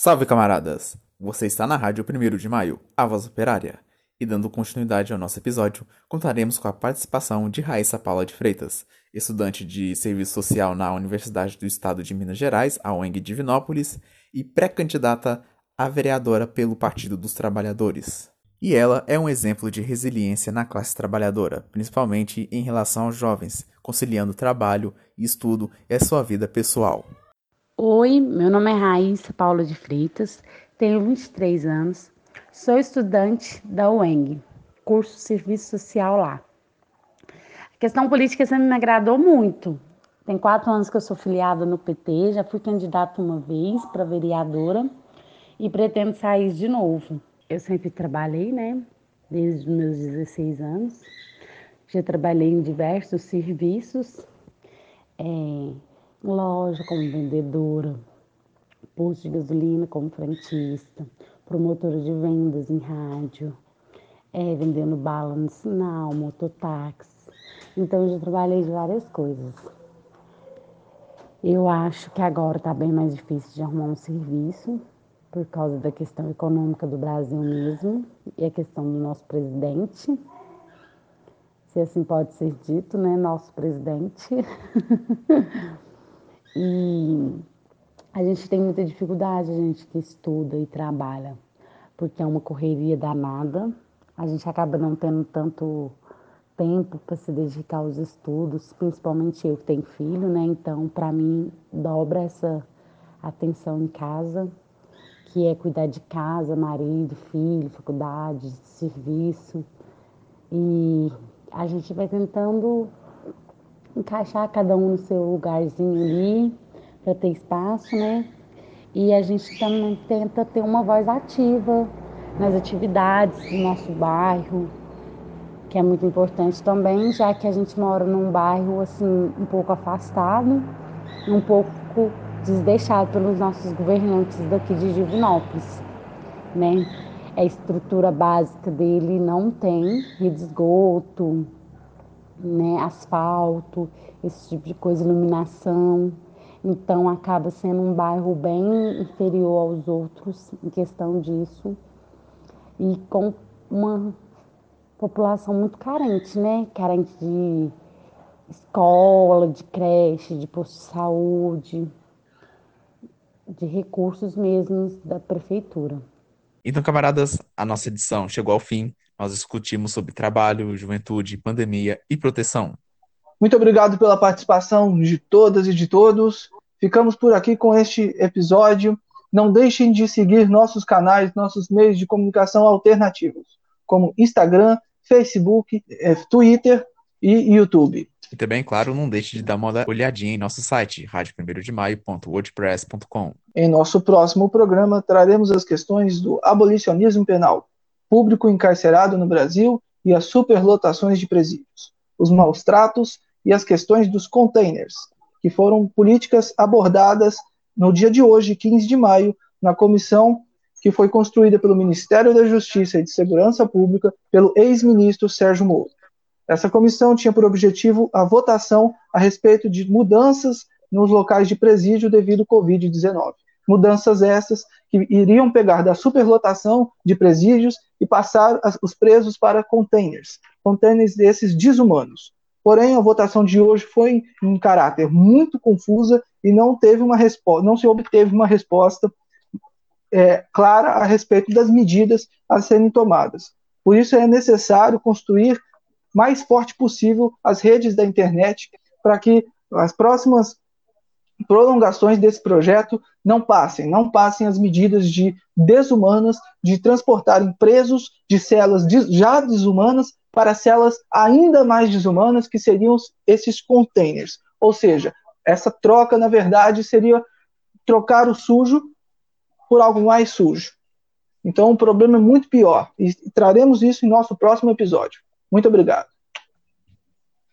Salve camaradas! Você está na Rádio 1 de Maio, a voz operária. E dando continuidade ao nosso episódio, contaremos com a participação de Raíssa Paula de Freitas, estudante de Serviço Social na Universidade do Estado de Minas Gerais, a UENG Divinópolis, e pré-candidata a vereadora pelo Partido dos Trabalhadores. E ela é um exemplo de resiliência na classe trabalhadora, principalmente em relação aos jovens, conciliando trabalho, estudo e a sua vida pessoal. Oi, meu nome é Raíssa Paula de Freitas, tenho 23 anos, sou estudante da UENG, curso Serviço Social lá. A questão política sempre me agradou muito. Tem quatro anos que eu sou filiada no PT, já fui candidata uma vez para vereadora e pretendo sair de novo. Eu sempre trabalhei, né? Desde os meus 16 anos. Já trabalhei em diversos serviços. É, loja como vendedora, posto de gasolina como frentista, promotora de vendas em rádio, é, vendendo bala no sinal, mototáxi. Então eu já trabalhei de várias coisas. Eu acho que agora está bem mais difícil de arrumar um serviço por causa da questão econômica do Brasil mesmo e a questão do nosso presidente. Se assim pode ser dito, né? Nosso presidente. E a gente tem muita dificuldade, a gente que estuda e trabalha, porque é uma correria danada. A gente acaba não tendo tanto tempo para se dedicar aos estudos, principalmente eu que tenho filho, né? Então, para mim, dobra essa atenção em casa, que é cuidar de casa, marido, filho, faculdade, serviço. E a gente vai tentando encaixar cada um no seu lugarzinho ali, para ter espaço, né? E a gente também tenta ter uma voz ativa nas atividades do nosso bairro, que é muito importante também, já que a gente mora num bairro assim um pouco afastado, um pouco desdeixado pelos nossos governantes daqui de Divinópolis, né? A estrutura básica dele não tem rede de esgoto, né, asfalto, esse tipo de coisa, iluminação. Então acaba sendo um bairro bem inferior aos outros em questão disso e com uma população muito carente, né? Carente de escola, de creche, de posto de saúde, de recursos mesmos da prefeitura. Então, camaradas, a nossa edição chegou ao fim. Nós discutimos sobre trabalho, juventude, pandemia e proteção. Muito obrigado pela participação de todas e de todos. Ficamos por aqui com este episódio. Não deixem de seguir nossos canais, nossos meios de comunicação alternativos, como Instagram, Facebook, eh, Twitter e YouTube. E também, claro, não deixe de dar uma olhadinha em nosso site, rádio1 Em nosso próximo programa, traremos as questões do abolicionismo penal, público encarcerado no Brasil e as superlotações de presídios, os maus tratos e as questões dos containers, que foram políticas abordadas no dia de hoje, 15 de maio, na comissão que foi construída pelo Ministério da Justiça e de Segurança Pública pelo ex-ministro Sérgio Moro. Essa comissão tinha por objetivo a votação a respeito de mudanças nos locais de presídio devido ao Covid-19. Mudanças essas que iriam pegar da superlotação de presídios e passar os presos para containers, containers desses desumanos. Porém, a votação de hoje foi em caráter muito confusa e não teve uma resposta, não se obteve uma resposta é, clara a respeito das medidas a serem tomadas. Por isso é necessário construir mais forte possível as redes da internet para que as próximas prolongações desse projeto não passem, não passem as medidas de desumanas de transportarem presos de celas já desumanas para celas ainda mais desumanas, que seriam esses containers. Ou seja, essa troca, na verdade, seria trocar o sujo por algo mais sujo. Então, o problema é muito pior. E traremos isso em nosso próximo episódio. Muito obrigado.